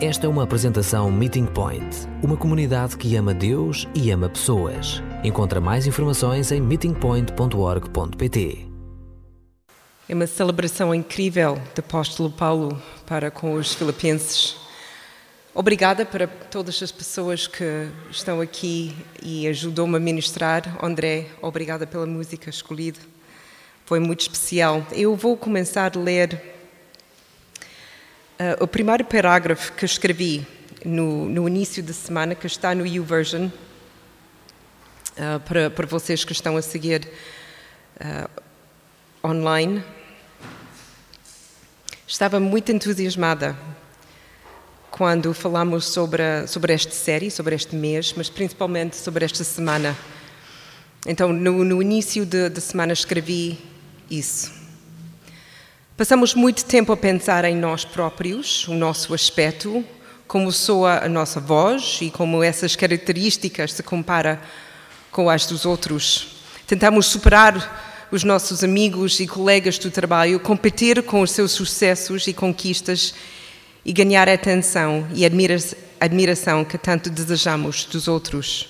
Esta é uma apresentação Meeting Point, uma comunidade que ama Deus e ama pessoas. Encontra mais informações em meetingpoint.org.pt. É uma celebração incrível do apóstolo Paulo para com os filipenses. Obrigada para todas as pessoas que estão aqui e ajudou-me a ministrar. André, obrigada pela música escolhida. Foi muito especial. Eu vou começar a ler uh, o primeiro parágrafo que escrevi no, no, início da semana, que está no YouVersion, uh, para, para vocês que estão a seguir uh, online. Estava muito entusiasmada quando falamos sobre, a, sobre esta série, sobre este mês, mas principalmente sobre esta semana. Então, no, no início da semana, escrevi isso. Passamos muito tempo a pensar em nós próprios, o nosso aspecto, como soa a nossa voz e como essas características se compara com as dos outros. Tentamos superar os nossos amigos e colegas do trabalho, competir com os seus sucessos e conquistas e ganhar a atenção e admira admiração que tanto desejamos dos outros.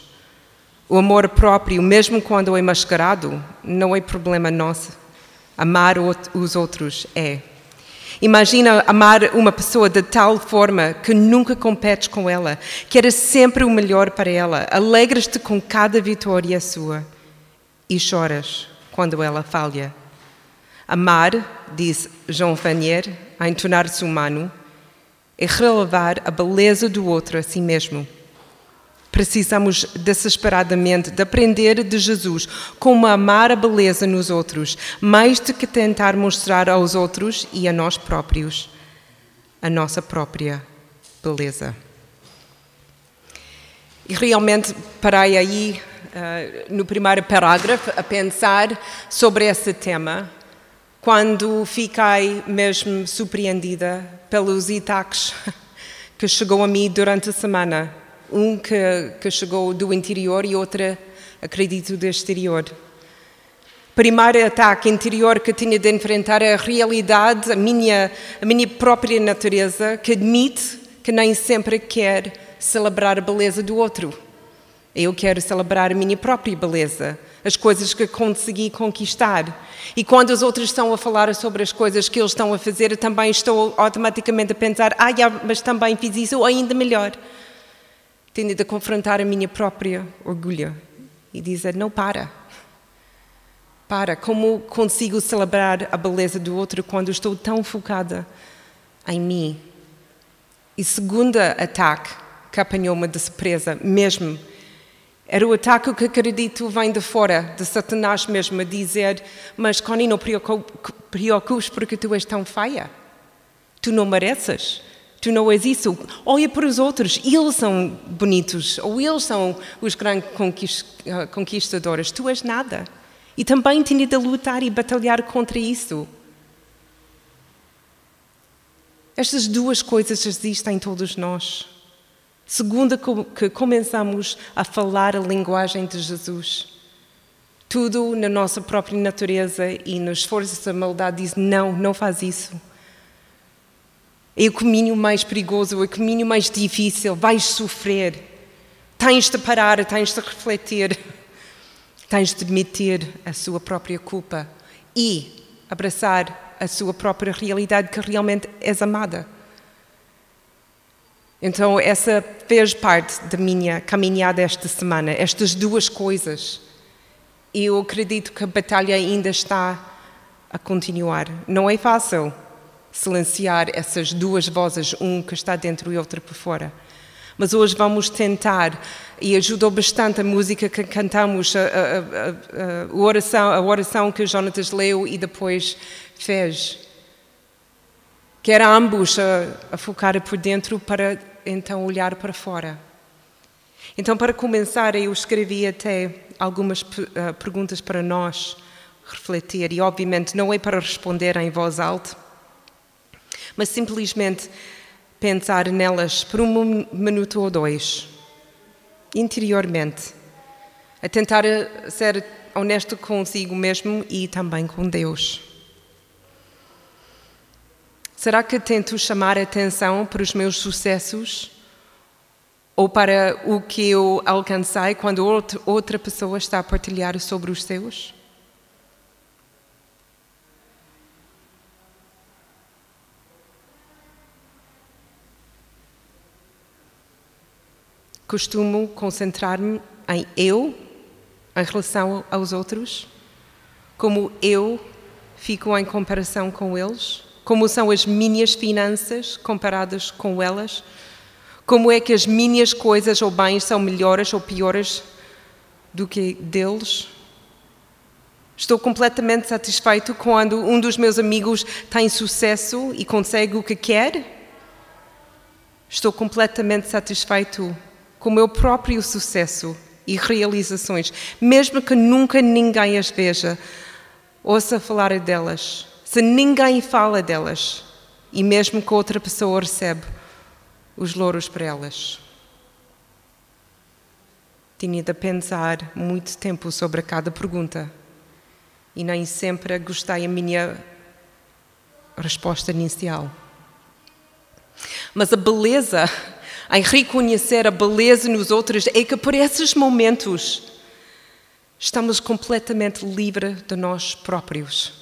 O amor próprio, mesmo quando é mascarado, não é problema nosso. Amar os outros é. Imagina amar uma pessoa de tal forma que nunca competes com ela, que era sempre o melhor para ela, alegras-te com cada vitória sua e choras quando ela falha. Amar, diz Jean Vanier, a entonar-se humano, é relevar a beleza do outro a si mesmo. Precisamos desesperadamente de aprender de Jesus como amar a beleza nos outros, mais do que tentar mostrar aos outros e a nós próprios a nossa própria beleza. E realmente parei aí uh, no primeiro parágrafo a pensar sobre esse tema quando fiquei mesmo surpreendida pelos ataques que chegou a mim durante a semana. Um que, que chegou do interior e outro, acredito, do exterior. Primeiro ataque interior que tinha de enfrentar a realidade, a minha, a minha própria natureza, que admite que nem sempre quer celebrar a beleza do outro. Eu quero celebrar a minha própria beleza, as coisas que consegui conquistar. E quando os outros estão a falar sobre as coisas que eles estão a fazer, eu também estou automaticamente a pensar: ah, mas também fiz isso ainda melhor. Tenho de confrontar a minha própria orgulho e dizer: não, para. Para. Como consigo celebrar a beleza do outro quando estou tão focada em mim? E segundo ataque que apanhou-me de surpresa, mesmo era o ataque que acredito vem de fora, de Satanás mesmo, a dizer: Mas Connie, não preocupes porque tu és tão feia. Tu não mereces. Tu não és isso. Olha para os outros, eles são bonitos, ou eles são os grandes ah, conquistadores. Tu és nada. E também tinha de lutar e batalhar contra isso. Estas duas coisas existem em todos nós. Segunda, que começamos a falar a linguagem de Jesus. Tudo na nossa própria natureza e nos forças da maldade diz: não, não faz isso. É o caminho mais perigoso, é o caminho mais difícil. Vais sofrer. Tens de parar, tens de refletir. Tens de admitir a sua própria culpa e abraçar a sua própria realidade que realmente és amada. Então, essa fez parte da minha caminhada esta semana, estas duas coisas. E eu acredito que a batalha ainda está a continuar. Não é fácil silenciar essas duas vozes, um que está dentro e outro por fora. Mas hoje vamos tentar, e ajudou bastante a música que cantamos, a, a, a, a oração, a oração que Jonatas leu e depois fez que era ambos a, focar por dentro para então olhar para fora. Então, para começar, eu escrevi até algumas uh, perguntas para nós refletir, e obviamente não é para responder em voz alta, mas simplesmente pensar nelas por um minuto ou dois, interiormente, a tentar eh, ser honesto consigo mesmo e também com Deus. Será que tento chamar atenção para os meus sucessos? Ou para o que eu alcancei quando outra pessoa está a partilhar sobre os seus? Costumo concentrar-me em eu em relação aos outros? Como eu fico em comparação com eles? Como são as minhas finanças comparadas com elas? Como é que as minhas coisas ou bens são melhores ou piores do que deles? Estou completamente satisfeito quando um dos meus amigos tem sucesso e consegue o que quer? Estou completamente satisfeito com o meu próprio sucesso e realizações, mesmo que nunca ninguém as veja, ouça falar delas se ninguém fala delas e mesmo que outra pessoa recebe os louros para elas. Tinha de pensar muito tempo sobre cada pergunta e nem sempre gostei a minha resposta inicial. Mas a beleza em reconhecer a beleza nos outros é que por esses momentos estamos completamente livres de nós próprios.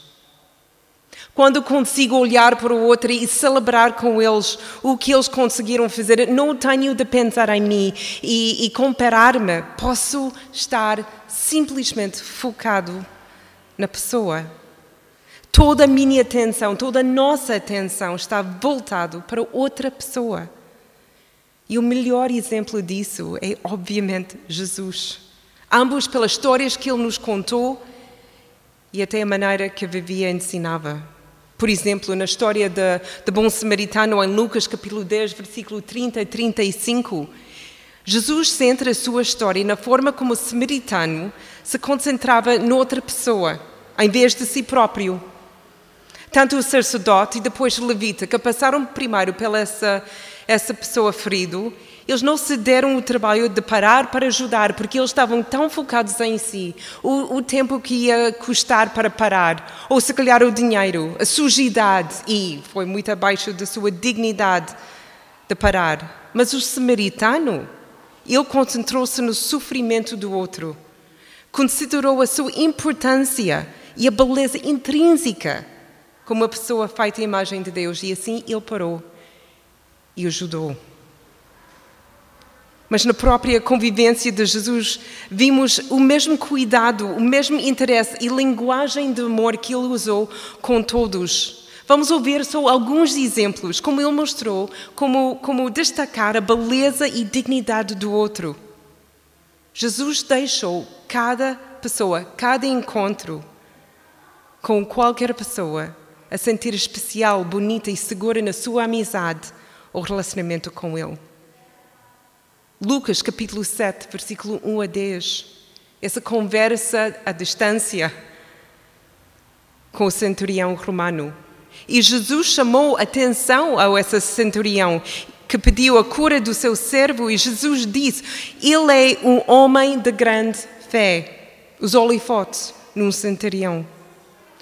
Quando consigo olhar para o outro e celebrar com eles o que eles conseguiram fazer, não tenho de pensar em mim e, e comparar-me. Posso estar simplesmente focado na pessoa. Toda a minha atenção, toda a nossa atenção está voltado para outra pessoa. E o melhor exemplo disso é, obviamente, Jesus. Ambos pelas histórias que ele nos contou e até a maneira que vivia e ensinava. Por exemplo, na história do bom samaritano, em Lucas capítulo 10, versículo 30 e 35, Jesus centra a sua história na forma como o samaritano se concentrava noutra pessoa, em vez de si próprio. Tanto o sacerdote e depois o levita, que passaram primeiro pela essa, essa pessoa ferido, eles não se deram o trabalho de parar para ajudar, porque eles estavam tão focados em si, o, o tempo que ia custar para parar, ou se calhar o dinheiro, a sujidade, e foi muito abaixo da sua dignidade de parar. Mas o samaritano, ele concentrou-se no sofrimento do outro, considerou a sua importância e a beleza intrínseca como uma pessoa feita à imagem de Deus, e assim ele parou e ajudou. Mas na própria convivência de Jesus vimos o mesmo cuidado, o mesmo interesse e linguagem de amor que ele usou com todos. Vamos ouvir só alguns exemplos, como ele mostrou, como, como destacar a beleza e dignidade do outro. Jesus deixou cada pessoa, cada encontro com qualquer pessoa a sentir especial, bonita e segura na sua amizade ou relacionamento com ele. Lucas capítulo 7, versículo 1 a 10. Essa conversa à distância com o centurião romano. E Jesus chamou atenção a esse centurião que pediu a cura do seu servo e Jesus disse: Ele é um homem de grande fé. Os holofotes num centurião.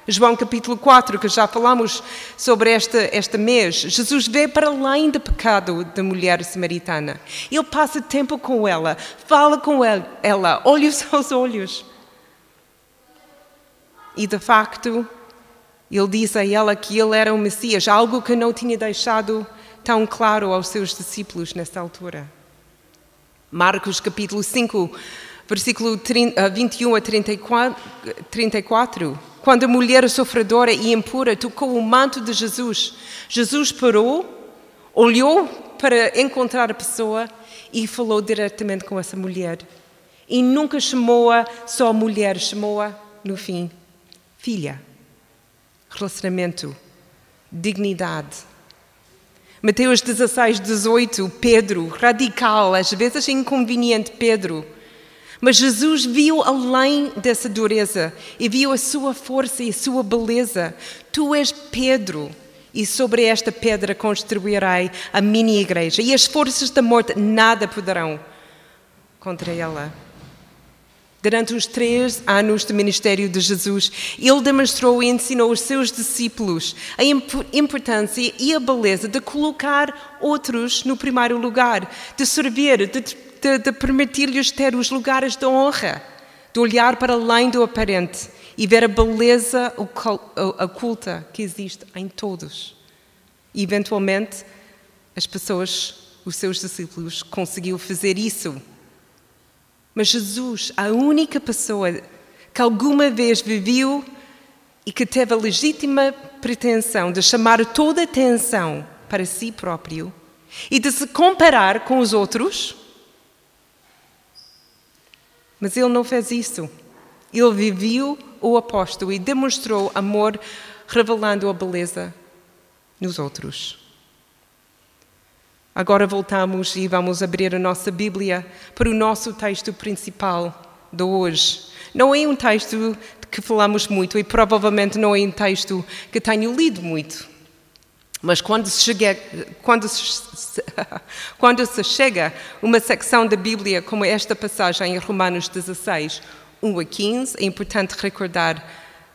João capítulo 4, que já falamos sobre este, este mês, Jesus vê para além do pecado da mulher samaritana. Ele passa tempo com ela, fala com ela, olhos aos olhos. E de facto, ele diz a ela que ele era o Messias, algo que não tinha deixado tão claro aos seus discípulos nessa altura. Marcos capítulo 5, versículo 21 a 34 quando a mulher sofredora e impura tocou o manto de Jesus, Jesus parou, olhou para encontrar a pessoa e falou diretamente com essa mulher. E nunca chamou-a só mulher, chamou-a, no fim, filha. Relacionamento, dignidade. Mateus 16, 18, Pedro, radical, às vezes inconveniente Pedro, mas Jesus viu além dessa dureza e viu a sua força e a sua beleza. Tu és Pedro, e sobre esta pedra construirei a minha igreja, e as forças da morte nada poderão contra ela. Durante os três anos do ministério de Jesus, ele demonstrou e ensinou aos seus discípulos a importância e a beleza de colocar outros no primeiro lugar, de servir, de, de, de permitir-lhes ter os lugares de honra, de olhar para além do aparente e ver a beleza oculta que existe em todos. E, eventualmente, as pessoas, os seus discípulos, conseguiram fazer isso mas Jesus, a única pessoa que alguma vez viveu e que teve a legítima pretensão de chamar toda a atenção para si próprio e de se comparar com os outros, mas ele não fez isso. Ele viveu o apóstolo e demonstrou amor, revelando a beleza nos outros. Agora voltamos e vamos abrir a nossa Bíblia para o nosso texto principal de hoje. Não é um texto que falamos muito e provavelmente não é um texto que tenho lido muito. Mas quando se, chega, quando, se, quando se chega uma secção da Bíblia como esta passagem em Romanos 16, 1 a 15, é importante recordar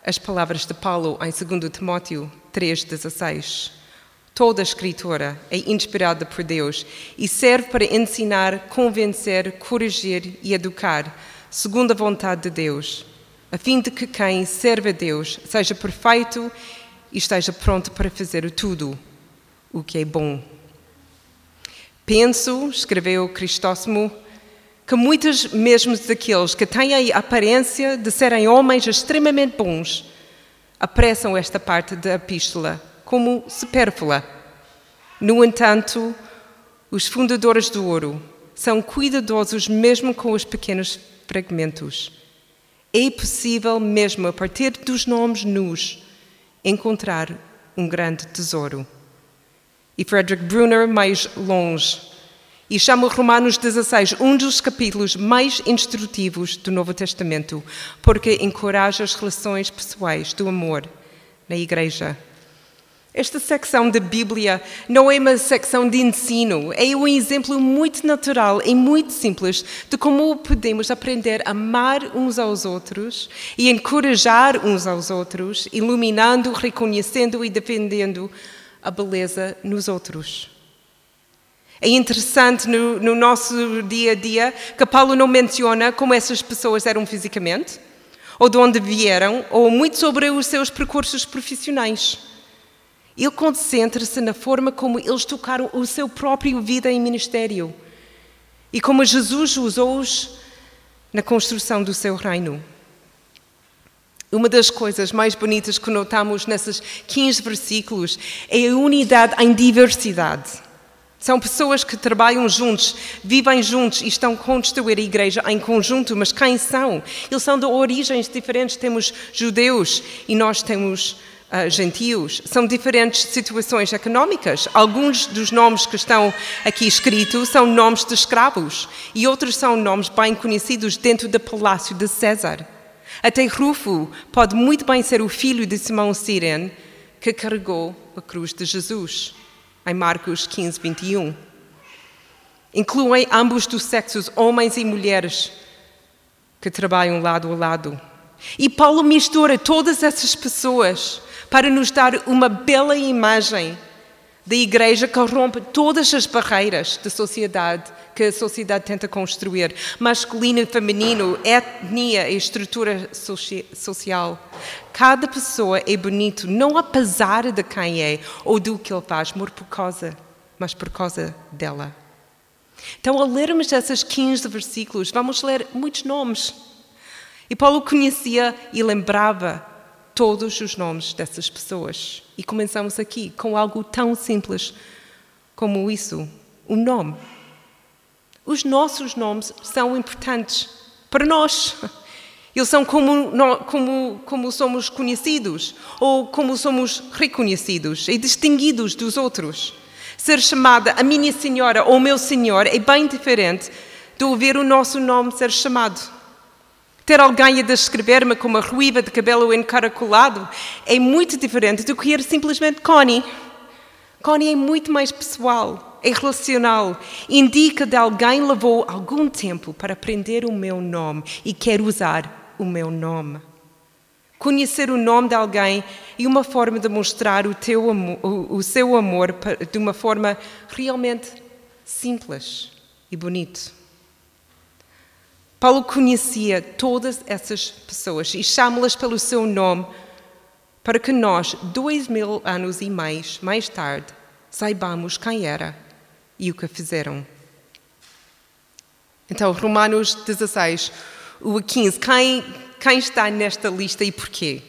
as palavras de Paulo em 2 Timóteo 3, 16. Toda a escritura é inspirada por Deus e serve para ensinar, convencer, corrigir e educar, segundo a vontade de Deus, a fim de que quem serve a Deus seja perfeito e esteja pronto para fazer tudo o que é bom. Penso, escreveu Cristóstomo, que muitos mesmo daqueles que têm a aparência de serem homens extremamente bons apressam esta parte da epístola como supérflua. No entanto, os fundadores do ouro são cuidadosos mesmo com os pequenos fragmentos. É possível, mesmo a partir dos nomes nus, encontrar um grande tesouro. E Frederick Brunner, mais longe, e chama Romanos 16 um dos capítulos mais instrutivos do Novo Testamento, porque encoraja as relações pessoais do amor na igreja. Esta secção da Bíblia não é uma secção de ensino, é um exemplo muito natural e muito simples de como podemos aprender a amar uns aos outros e encorajar uns aos outros, iluminando, reconhecendo e defendendo a beleza nos outros. É interessante no, no nosso dia a dia que Paulo não menciona como essas pessoas eram fisicamente, ou de onde vieram, ou muito sobre os seus percursos profissionais. Ele concentra-se na forma como eles tocaram o seu próprio vida em ministério e como Jesus usou-os na construção do seu reino. Uma das coisas mais bonitas que notamos nesses 15 versículos é a unidade em diversidade. São pessoas que trabalham juntos, vivem juntos e estão a construir a igreja em conjunto, mas quem são? Eles são de origens diferentes. Temos judeus e nós temos uh, gentios. São diferentes situações económicas. Alguns dos nomes que estão aqui escritos são nomes de escravos e outros são nomes bem conhecidos dentro do palácio de César. Até Rufo pode muito bem ser o filho de Simão Sirene que carregou a cruz de Jesus, em Marcos 15, 21. Incluem ambos dos sexos, homens e mulheres, que trabalham lado a lado. E Paulo mistura todas essas pessoas para nos dar uma bela imagem da igreja que rompe todas as barreiras da sociedade que a sociedade tenta construir, masculino e feminino, etnia e estrutura social. Cada pessoa é bonito não apesar de quem é ou do que ele faz, mas por causa, mas por causa dela. Então, ao lermos esses 15 versículos, vamos ler muitos nomes. E Paulo conhecia e lembrava todos os nomes dessas pessoas. E começamos aqui com algo tão simples como isso: o um nome. Os nossos nomes são importantes para nós. Eles são como, como, como somos conhecidos ou como somos reconhecidos e distinguidos dos outros. Ser chamada a minha senhora ou meu senhor é bem diferente de ouvir o nosso nome ser chamado. Ter alguém a descrever-me como uma ruiva de cabelo encaracolado é muito diferente do que ir simplesmente Connie. Connie é muito mais pessoal. é relacional, indica de alguém levou algum tempo para aprender o meu nome e quer usar o meu nome. Conhecer o nome de alguém é uma forma de mostrar o, teu o, o seu amor de uma forma realmente simples e bonito. Paulo conhecia todas essas pessoas e chama-las pelo seu nome para que nós, dois mil anos e mais mais tarde, saibamos quem era e o que fizeram. Então, Romanos 16, o 15. Quem, quem está nesta lista e porquê?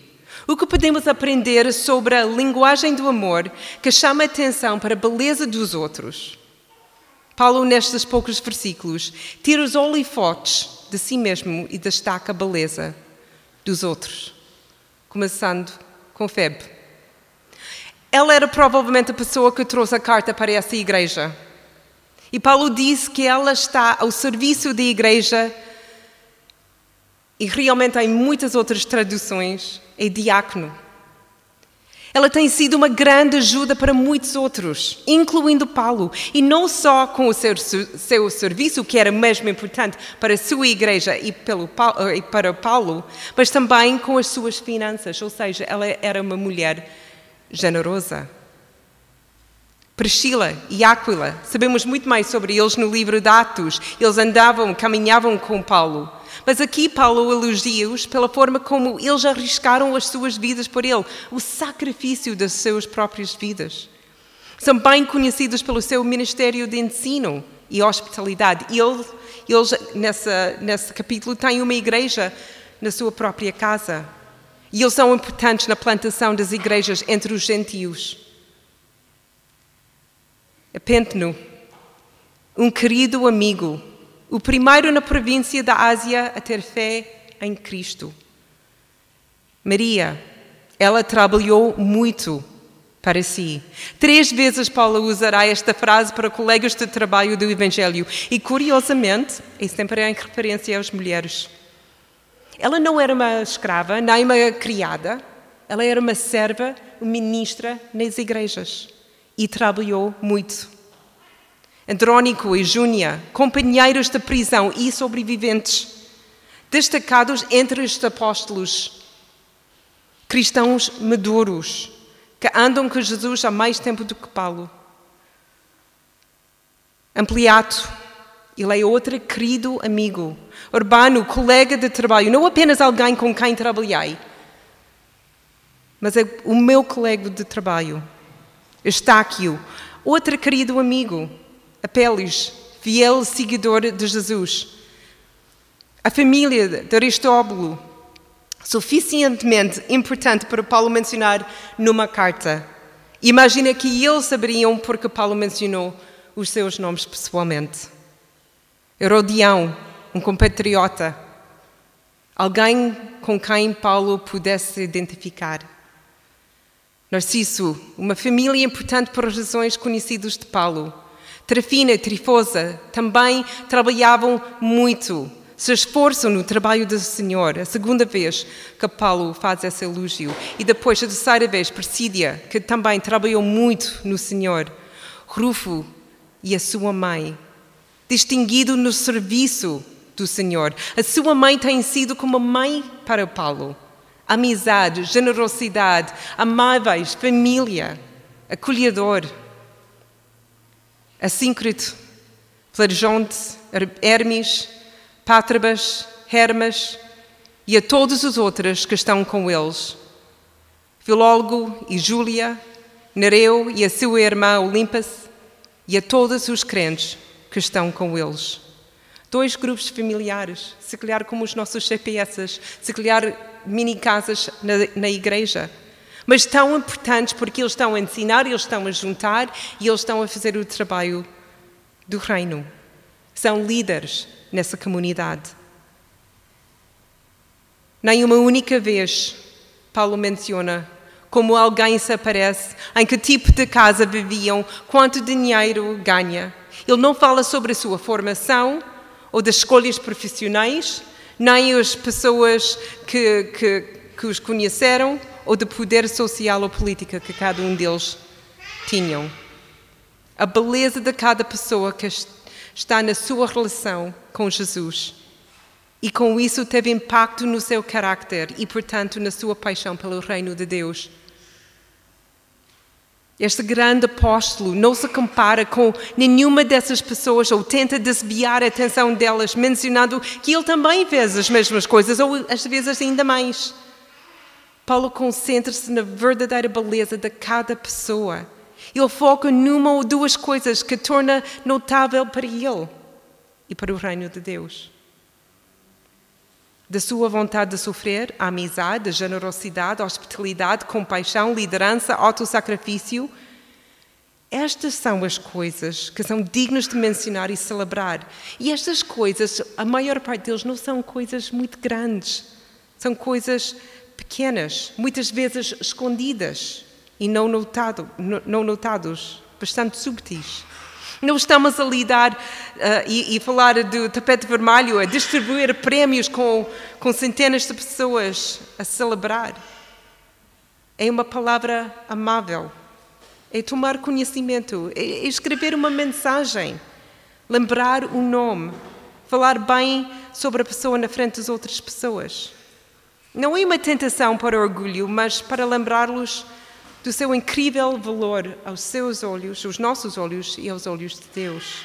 O que podemos aprender sobre a linguagem do amor que chama a atenção para a beleza dos outros? Paulo, nestes poucos versículos, tira os holofotes de si mesmo e destaca a beleza dos outros, começando com Febe. Ela era provavelmente a pessoa que trouxe a carta para essa igreja. E Paulo diz que ela está ao serviço da igreja e realmente em muitas outras traduções é diácono. Ela tem sido uma grande ajuda para muitos outros, incluindo Paulo, e não só com o seu, seu serviço, que era mesmo importante para a sua igreja e, pelo, e para Paulo, mas também com as suas finanças, ou seja, ela era uma mulher generosa. Priscila e Áquila, sabemos muito mais sobre eles no livro de Atos. Eles andavam, caminhavam com Paulo. Mas aqui Paulo elogia-os pela forma como eles arriscaram as suas vidas por ele, o sacrifício das suas próprias vidas. São bem conhecidos pelo seu ministério de ensino e hospitalidade. E eles, nessa, nesse capítulo, têm uma igreja na sua própria casa. E eles são importantes na plantação das igrejas entre os gentios. Penteno, um querido amigo, o primeiro na província da Ásia a ter fé em Cristo. Maria, ela trabalhou muito para si. Três vezes Paulo usará esta frase para colegas de trabalho do Evangelho e, curiosamente, é sempre em referência às mulheres. Ela não era uma escrava, nem uma criada, ela era uma serva, uma ministra nas igrejas e trabalhou muito. Andrónico e Júnia, companheiros de prisão e sobreviventes, destacados entre os apóstolos, cristãos maduros, que andam com Jesus há mais tempo do que Paulo. Ampliato, ele é outro querido amigo. Urbano, colega de trabalho, não apenas alguém com quem trabalhei, mas é o meu colega de trabalho. Estáquio, outro querido amigo. Apeles, fiel seguidor de Jesus. A família de Aristóbulo, suficientemente importante para Paulo mencionar numa carta. Imagina que eles saberiam porque Paulo mencionou os seus nomes pessoalmente. Herodião, um compatriota, alguém com quem Paulo pudesse se identificar. Narciso, uma família importante por razões conhecidas de Paulo. Trafina e Trifosa também trabalhavam muito, se esforçam no trabalho do Senhor. A segunda vez que Paulo faz esse elogio. E depois, a terceira vez, Persídia, que também trabalhou muito no Senhor. Rufo e a sua mãe, distinguido no serviço do Senhor. A sua mãe tem sido como mãe para Paulo. Amizade, generosidade, amáveis, família, acolhedor. Assíncrito, Flageonte, Hermes, Pátrabas, Hermas e a todos os outros que estão com eles. Filólogo e Júlia, Nereu e a sua irmã Olimpas e a todos os crentes que estão com eles. Dois grupos familiares, se calhar como os nossos CPS, se calhar mini casas na, na igreja mas tão importantes porque eles estão a ensinar, eles estão a juntar e eles estão a fazer o trabalho do reino. São líderes nessa comunidade. Nem uma única vez Paulo menciona como alguém se aparece, em que tipo de casa viviam, quanto dinheiro ganha. Ele não fala sobre a sua formação ou das escolhas profissionais, nem as pessoas que, que, que os conheceram, ou de poder social ou política que cada um deles tinham. a beleza de cada pessoa que está na sua relação com Jesus. E com isso teve impacto no seu caráter e, portanto, na sua paixão pelo reino de Deus. Este grande apóstolo não se compara com nenhuma dessas pessoas ou tenta desviar a atenção delas, mencionando que ele também fez as mesmas coisas, ou às vezes ainda mais. Paulo concentra-se na verdadeira beleza de cada pessoa. Ele foca numa ou duas coisas que torna notável para ele e para o reino de Deus. Da sua vontade de sofrer, a amizade, a generosidade, a hospitalidade, compaixão, liderança, autossacrifício. Estas são as coisas que são dignas de mencionar e celebrar. E estas coisas, a maior parte deles, não são coisas muito grandes. São coisas pequenas, muitas vezes escondidas e não, notado, não notados, bastante subtis. Não estamos a lidar uh, e, e, falar do tapete vermelho, a distribuir prémios com, com centenas de pessoas a celebrar. É uma palavra amável. É tomar conhecimento, é escrever uma mensagem, lembrar o nome, falar bem sobre a pessoa na frente das outras pessoas. Não é uma tentação para orgulho, mas para lembrá-los do seu incrível valor aos seus olhos, aos nossos olhos e aos olhos de Deus.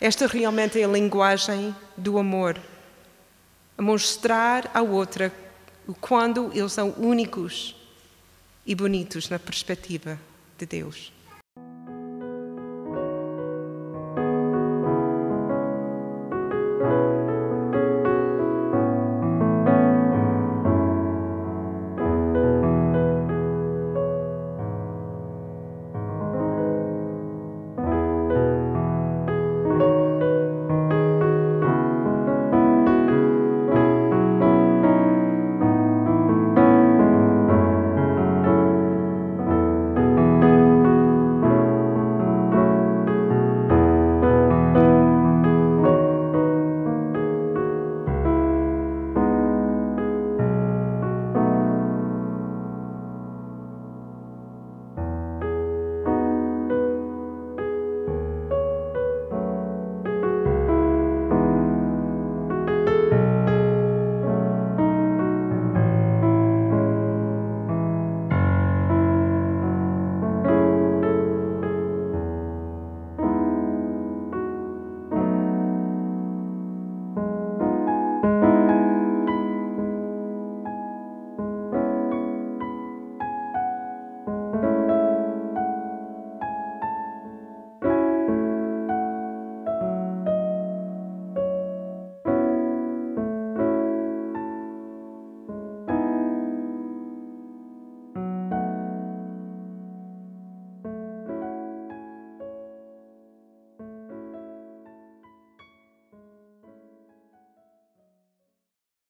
Esta realmente é a linguagem do amor, a mostrar à outra o quando eles são únicos e bonitos na perspectiva de Deus.